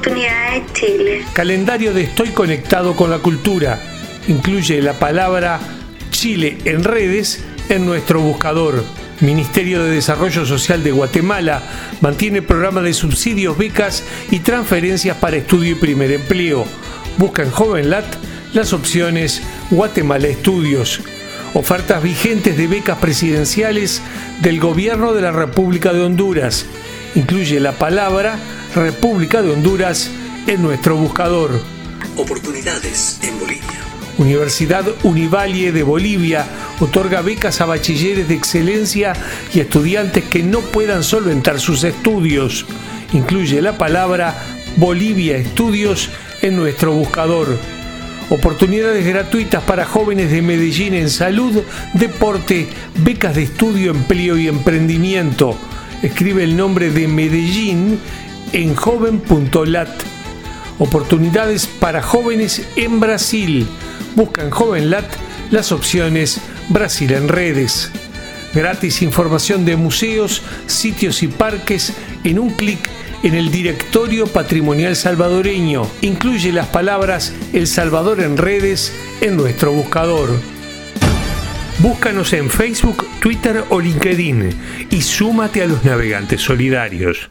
Oportunidades Chile. Calendario de Estoy conectado con la cultura. Incluye la palabra Chile en redes en nuestro buscador. Ministerio de Desarrollo Social de Guatemala mantiene programa de subsidios, becas y transferencias para estudio y primer empleo. Busca en JovenLat las opciones Guatemala Estudios. Ofertas vigentes de becas presidenciales del Gobierno de la República de Honduras. Incluye la palabra República de Honduras en nuestro buscador. Oportunidades en Bolivia. Universidad Univalle de Bolivia otorga becas a bachilleres de excelencia y estudiantes que no puedan solventar sus estudios. Incluye la palabra Bolivia Estudios en nuestro buscador. Oportunidades gratuitas para jóvenes de Medellín en salud, deporte, becas de estudio, empleo y emprendimiento. Escribe el nombre de Medellín en joven.lat. Oportunidades para jóvenes en Brasil. Busca en JovenLat las opciones Brasil en redes. Gratis información de museos, sitios y parques en un clic en el Directorio Patrimonial Salvadoreño. Incluye las palabras El Salvador en redes en nuestro buscador. Búscanos en Facebook, Twitter o LinkedIn y súmate a los navegantes solidarios.